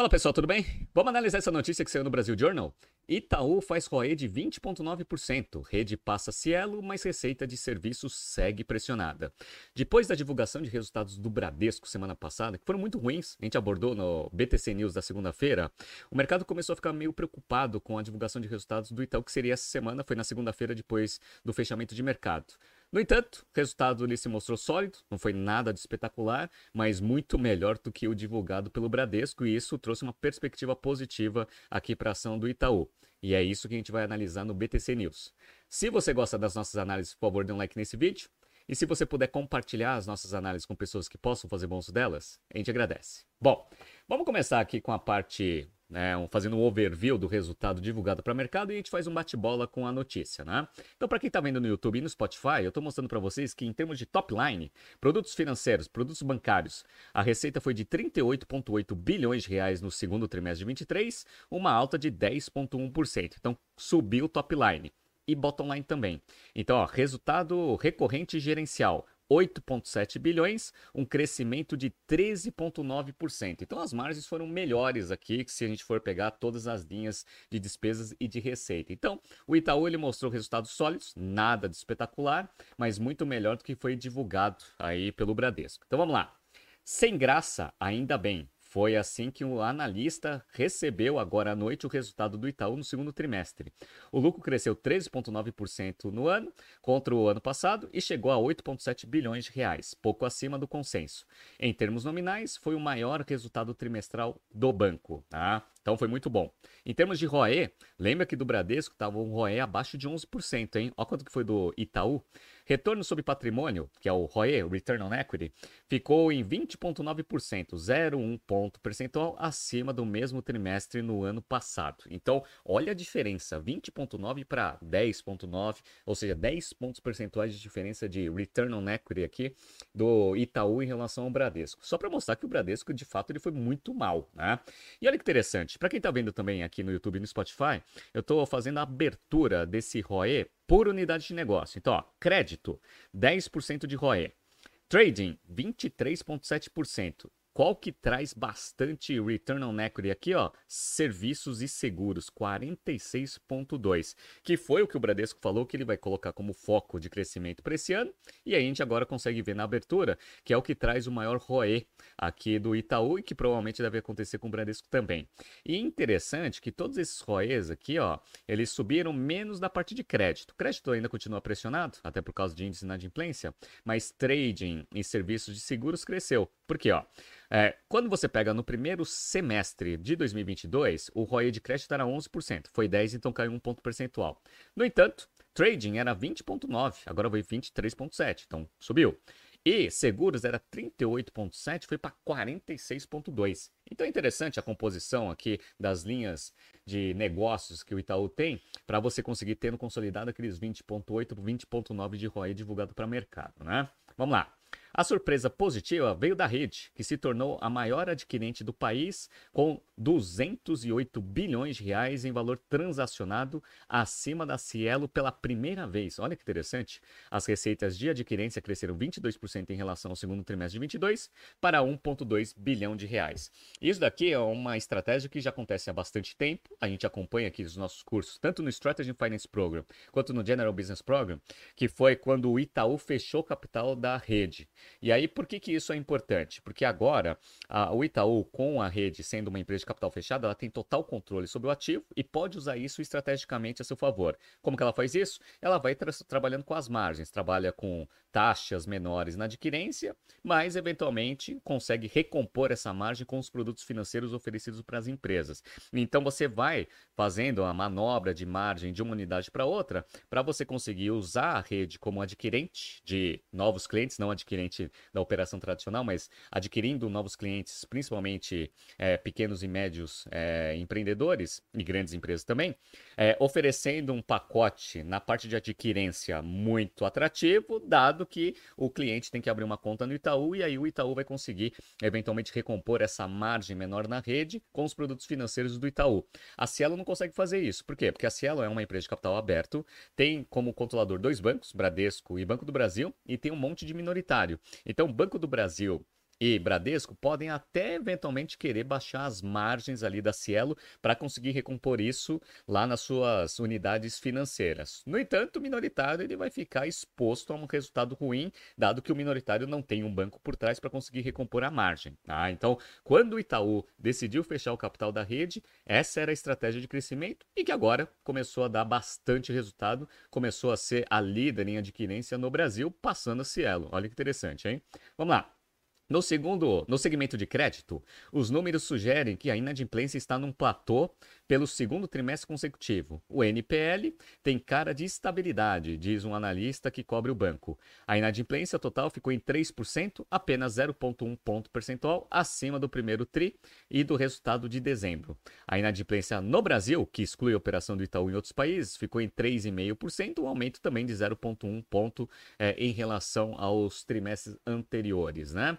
Fala pessoal, tudo bem? Vamos analisar essa notícia que saiu no Brasil Journal? Itaú faz ROE de 20,9%. Rede passa Cielo, mas receita de serviços segue pressionada. Depois da divulgação de resultados do Bradesco semana passada, que foram muito ruins, a gente abordou no BTC News da segunda-feira, o mercado começou a ficar meio preocupado com a divulgação de resultados do Itaú, que seria essa semana, foi na segunda-feira depois do fechamento de mercado. No entanto, o resultado ali se mostrou sólido, não foi nada de espetacular, mas muito melhor do que o divulgado pelo Bradesco, e isso trouxe uma perspectiva positiva aqui para a ação do Itaú. E é isso que a gente vai analisar no BTC News. Se você gosta das nossas análises, por favor, dê um like nesse vídeo. E se você puder compartilhar as nossas análises com pessoas que possam fazer bom uso delas, a gente agradece. Bom, vamos começar aqui com a parte né, fazendo um overview do resultado divulgado para o mercado e a gente faz um bate-bola com a notícia, né? Então, para quem está vendo no YouTube e no Spotify, eu estou mostrando para vocês que em termos de top line, produtos financeiros, produtos bancários, a receita foi de 38,8 bilhões de reais no segundo trimestre de 23, uma alta de 10,1%. Então, subiu o top line e bottom line também. Então, ó, resultado recorrente gerencial, 8,7 bilhões, um crescimento de 13,9%. Então as margens foram melhores aqui se a gente for pegar todas as linhas de despesas e de receita. Então o Itaú ele mostrou resultados sólidos, nada de espetacular, mas muito melhor do que foi divulgado aí pelo Bradesco. Então vamos lá. Sem graça, ainda bem. Foi assim que o analista recebeu agora à noite o resultado do Itaú no segundo trimestre. O lucro cresceu 13,9% no ano contra o ano passado e chegou a 8,7 bilhões de reais, pouco acima do consenso. Em termos nominais, foi o maior resultado trimestral do banco. Tá? Então foi muito bom. Em termos de ROE, lembra que do Bradesco estava um ROE abaixo de 11%, hein? Olha quanto que foi do Itaú. Retorno sobre patrimônio, que é o ROE, Return on Equity, ficou em 20,9%, 0,1 ponto percentual acima do mesmo trimestre no ano passado. Então, olha a diferença, 20,9 para 10,9, ou seja, 10 pontos percentuais de diferença de Return on Equity aqui do Itaú em relação ao Bradesco. Só para mostrar que o Bradesco, de fato, ele foi muito mal, né? E olha que interessante, para quem está vendo também aqui no YouTube e no Spotify, eu estou fazendo a abertura desse ROE por unidade de negócio. Então, ó, crédito, 10% de ROE. Trading, 23,7% qual que traz bastante return on equity aqui, ó, serviços e seguros, 46.2, que foi o que o Bradesco falou que ele vai colocar como foco de crescimento para esse ano, e a gente agora consegue ver na abertura, que é o que traz o maior ROE aqui do Itaú e que provavelmente deve acontecer com o Bradesco também. E interessante que todos esses ROEs aqui, ó, eles subiram menos da parte de crédito. O crédito ainda continua pressionado, até por causa de índice inadimplência, mas trading e serviços de seguros cresceu. Por quê, ó? É, quando você pega no primeiro semestre de 2022, o ROI de crédito era 11%, foi 10%, então caiu um ponto percentual. No entanto, trading era 20,9%, agora foi 23,7%, então subiu. E seguros era 38,7, foi para 46,2. Então é interessante a composição aqui das linhas de negócios que o Itaú tem para você conseguir tendo consolidado aqueles 20,8 20,9 de ROI divulgado para mercado, né? Vamos lá. A surpresa positiva veio da rede, que se tornou a maior adquirente do país, com 208 bilhões de reais em valor transacionado acima da Cielo pela primeira vez. Olha que interessante. As receitas de adquirência cresceram 22% em relação ao segundo trimestre de 22 para 1,2 bilhão de reais. Isso daqui é uma estratégia que já acontece há bastante tempo. A gente acompanha aqui os nossos cursos, tanto no Strategy Finance Program quanto no General Business Program, que foi quando o Itaú fechou capital da rede. E aí, por que, que isso é importante? Porque agora, a, o Itaú, com a rede sendo uma empresa de capital fechado, ela tem total controle sobre o ativo e pode usar isso estrategicamente a seu favor. Como que ela faz isso? Ela vai tra trabalhando com as margens, trabalha com taxas menores na adquirência, mas eventualmente consegue recompor essa margem com os produtos financeiros oferecidos para as empresas. Então você vai fazendo a manobra de margem de uma unidade para outra para você conseguir usar a rede como adquirente de novos clientes, não adquirente da operação tradicional, mas adquirindo novos clientes, principalmente é, pequenos e médios é, empreendedores e grandes empresas também, é, oferecendo um pacote na parte de adquirência muito atrativo, dado que o cliente tem que abrir uma conta no Itaú e aí o Itaú vai conseguir eventualmente recompor essa margem menor na rede com os produtos financeiros do Itaú. A Cielo não consegue fazer isso. Por quê? Porque a Cielo é uma empresa de capital aberto, tem como controlador dois bancos, Bradesco e Banco do Brasil, e tem um monte de minoritário. Então, o Banco do Brasil e Bradesco podem até eventualmente querer baixar as margens ali da Cielo para conseguir recompor isso lá nas suas unidades financeiras. No entanto, o minoritário ele vai ficar exposto a um resultado ruim, dado que o minoritário não tem um banco por trás para conseguir recompor a margem. Tá? Então, quando o Itaú decidiu fechar o capital da rede, essa era a estratégia de crescimento e que agora começou a dar bastante resultado, começou a ser a líder em adquirência no Brasil, passando a Cielo. Olha que interessante, hein? Vamos lá. No segundo, no segmento de crédito, os números sugerem que a inadimplência está num platô pelo segundo trimestre consecutivo. O NPL tem cara de estabilidade, diz um analista que cobre o banco. A inadimplência total ficou em 3%, apenas 0,1 ponto percentual acima do primeiro TRI e do resultado de dezembro. A inadimplência no Brasil, que exclui a operação do Itaú em outros países, ficou em 3,5%, um aumento também de 0,1 ponto é, em relação aos trimestres anteriores. Né?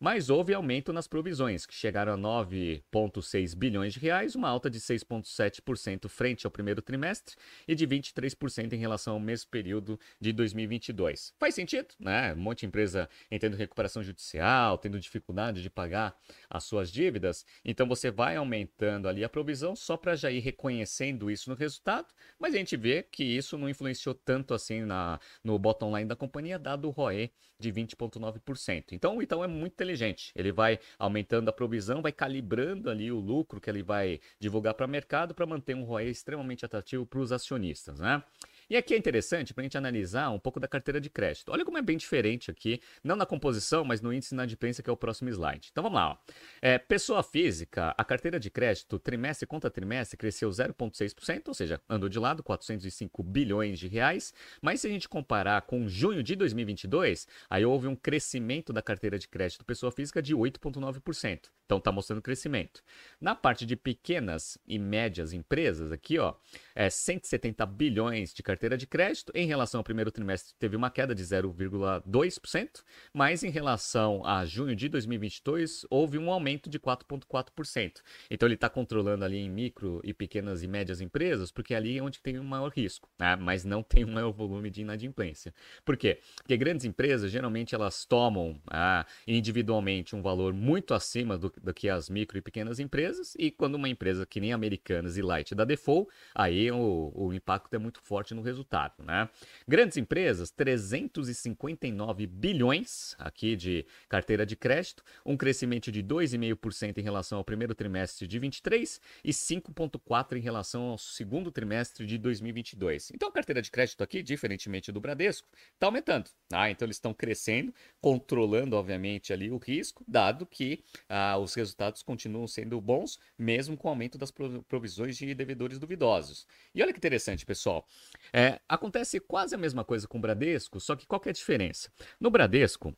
Mas houve aumento nas provisões, que chegaram a 9,6 bilhões de reais, uma alta de 6,7% frente ao primeiro trimestre e de 23% em relação ao mesmo período de 2022. Faz sentido, né? Um monte de empresa em recuperação judicial, tendo dificuldade de pagar as suas dívidas, então você vai aumentando ali a provisão só para já ir reconhecendo isso no resultado, mas a gente vê que isso não influenciou tanto assim na, no bottom line da companhia, dado o ROE de 20,9%. Então o Itaú é muito inteligente. Ele vai aumentando a provisão, vai calibrando ali o lucro que ele vai divulgar para o mercado para manter um ROE extremamente atrativo para os acionistas, né? E aqui é interessante para a gente analisar um pouco da carteira de crédito. Olha como é bem diferente aqui, não na composição, mas no índice de inadimplência, que é o próximo slide. Então vamos lá. É, pessoa física, a carteira de crédito, trimestre contra trimestre, cresceu 0,6%, ou seja, andou de lado, 405 bilhões de reais. Mas se a gente comparar com junho de 2022, aí houve um crescimento da carteira de crédito pessoa física de 8,9%. Então está mostrando crescimento. Na parte de pequenas e médias empresas, aqui, ó, é 170 bilhões de carteira de crédito. Em relação ao primeiro trimestre, teve uma queda de 0,2%, mas em relação a junho de 2022, houve um aumento de 4,4%. Então ele está controlando ali em micro e pequenas e médias empresas, porque ali é onde tem o um maior risco, né? mas não tem um maior volume de inadimplência. Por quê? Porque grandes empresas, geralmente, elas tomam ah, individualmente um valor muito acima do do que as micro e pequenas empresas. E quando uma empresa que nem Americanas e Light dá default, aí o, o impacto é muito forte no resultado. Né? Grandes empresas, 359 bilhões aqui de carteira de crédito, um crescimento de 2,5% em relação ao primeiro trimestre de 23 e 5,4% em relação ao segundo trimestre de 2022. Então a carteira de crédito aqui, diferentemente do Bradesco, está aumentando. Ah, então eles estão crescendo, controlando, obviamente, ali o risco, dado que ah, os resultados continuam sendo bons, mesmo com o aumento das provisões de devedores duvidosos. E olha que interessante, pessoal. É, acontece quase a mesma coisa com o Bradesco, só que qual que é a diferença? No Bradesco,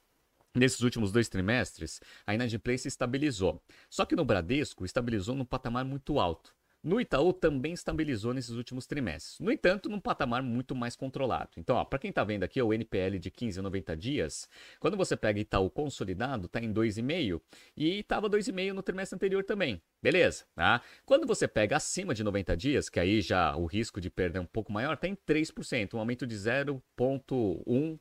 Nesses últimos dois trimestres, a inadimplência estabilizou. Só que no Bradesco, estabilizou num patamar muito alto. No Itaú também estabilizou nesses últimos trimestres. No entanto, num patamar muito mais controlado. Então, para quem está vendo aqui, o NPL de 15 a 90 dias, quando você pega Itaú consolidado, está em 2,5 e estava 2,5 no trimestre anterior também. Beleza, tá? Quando você pega acima de 90 dias, que aí já o risco de perda é um pouco maior, está em 3%, um aumento de 0,1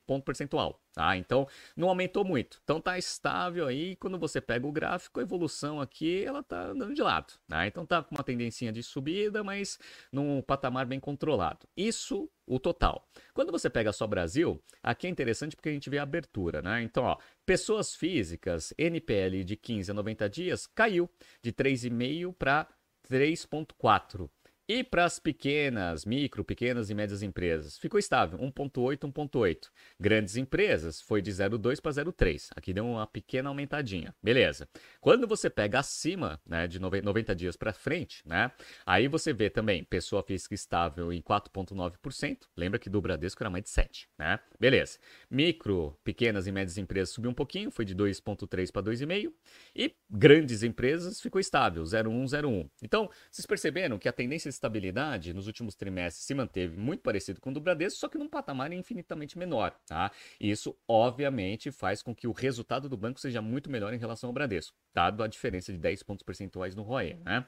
ponto percentual. Tá? Então, não aumentou muito. Então, tá estável aí. Quando você pega o gráfico, a evolução aqui, ela tá andando de lado. Tá? Então, tá com uma tendência de subida, mas num patamar bem controlado. Isso, o total. Quando você pega só Brasil, aqui é interessante porque a gente vê a abertura, né? Então, ó, pessoas físicas, NPL de 15 a 90 dias, caiu de 3,5 para 3,4. E para as pequenas, micro, pequenas e médias empresas, ficou estável, 1.8, 1.8. Grandes empresas foi de 0.2 para 0.3. Aqui deu uma pequena aumentadinha. Beleza. Quando você pega acima, né, de 90 dias para frente, né, aí você vê também pessoa física estável em 4.9%. Lembra que do Bradesco era mais de 7, né? Beleza. Micro, pequenas e médias empresas subiu um pouquinho, foi de 2.3 para 2,5. E grandes empresas ficou estável, 0.1, 0.1. Então, vocês perceberam que a tendência estabilidade nos últimos trimestres se manteve muito parecido com o do Bradesco, só que num patamar infinitamente menor, tá? E isso, obviamente, faz com que o resultado do banco seja muito melhor em relação ao Bradesco, dado a diferença de 10 pontos percentuais no ROE, né?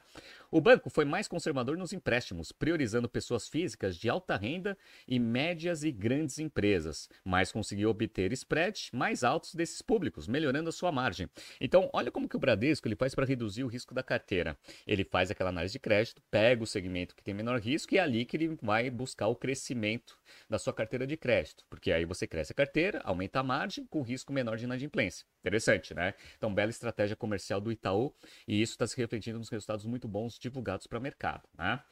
O banco foi mais conservador nos empréstimos, priorizando pessoas físicas de alta renda e médias e grandes empresas, mas conseguiu obter spreads mais altos desses públicos, melhorando a sua margem. Então, olha como que o Bradesco ele faz para reduzir o risco da carteira. Ele faz aquela análise de crédito, pega o segmento que tem menor risco e é ali que ele vai buscar o crescimento da sua carteira de crédito, porque aí você cresce a carteira, aumenta a margem com risco menor de inadimplência. Interessante, né? Então, bela estratégia comercial do Itaú e isso está se refletindo nos resultados muito bons divulgados para o mercado, né?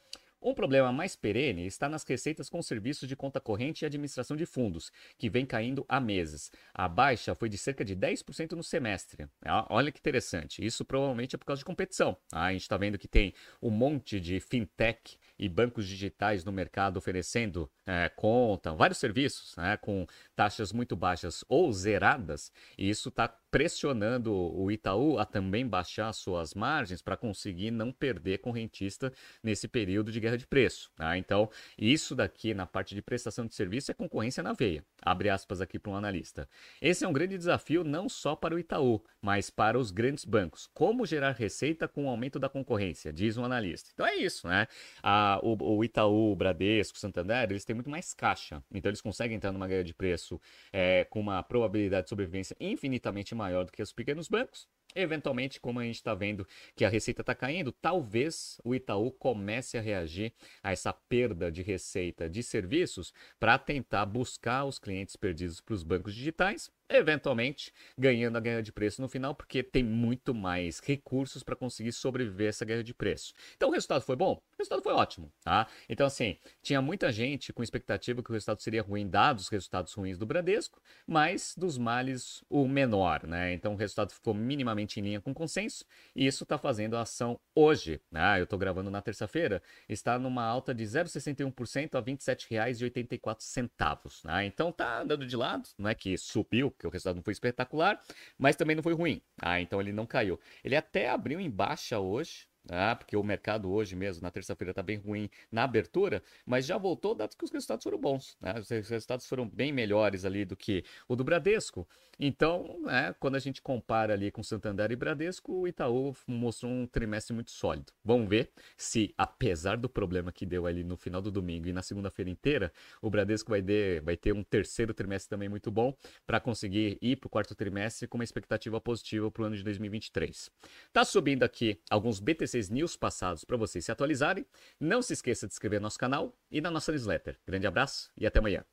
Um problema mais perene está nas receitas com serviços de conta corrente e administração de fundos, que vem caindo há meses. A baixa foi de cerca de 10% no semestre. Olha que interessante. Isso provavelmente é por causa de competição. Ah, a gente está vendo que tem um monte de fintech e bancos digitais no mercado oferecendo é, conta, vários serviços né, com taxas muito baixas ou zeradas, e isso está pressionando o Itaú a também baixar suas margens para conseguir não perder correntista nesse período de guerra de preço. Tá? Então, isso daqui na parte de prestação de serviço é concorrência na veia. Abre aspas aqui para um analista. Esse é um grande desafio não só para o Itaú, mas para os grandes bancos. Como gerar receita com o aumento da concorrência, diz um analista. Então é isso, né? A, o, o Itaú, o Bradesco, o Santander, eles têm muito mais caixa. Então eles conseguem entrar numa guerra de preço é, com uma probabilidade de sobrevivência infinitamente maior do que os pequenos bancos. Eventualmente, como a gente está vendo que a receita está caindo, talvez o Itaú comece a reagir a essa perda de receita de serviços para tentar buscar os clientes perdidos para os bancos digitais eventualmente ganhando a guerra de preço no final, porque tem muito mais recursos para conseguir sobreviver essa guerra de preço. Então o resultado foi bom? O resultado foi ótimo, tá? Então assim, tinha muita gente com expectativa que o resultado seria ruim dados os resultados ruins do Bradesco, mas dos males o menor, né? Então o resultado ficou minimamente em linha com o consenso e isso está fazendo a ação hoje, né? Eu estou gravando na terça-feira, está numa alta de 0,61% a R$ 27,84, né? Então tá andando de lado, não é que subiu, porque o resultado não foi espetacular, mas também não foi ruim. Ah, então ele não caiu. Ele até abriu em baixa hoje, ah, porque o mercado hoje mesmo, na terça-feira, está bem ruim na abertura, mas já voltou, dado que os resultados foram bons. Né? Os resultados foram bem melhores ali do que o do Bradesco. Então, né, quando a gente compara ali com Santander e Bradesco, o Itaú mostrou um trimestre muito sólido. Vamos ver se, apesar do problema que deu ali no final do domingo e na segunda-feira inteira, o Bradesco vai ter, vai ter um terceiro trimestre também muito bom para conseguir ir para o quarto trimestre com uma expectativa positiva para o ano de 2023. Tá subindo aqui alguns BTCs News passados para vocês se atualizarem. Não se esqueça de inscrever no nosso canal e na nossa newsletter. Grande abraço e até amanhã.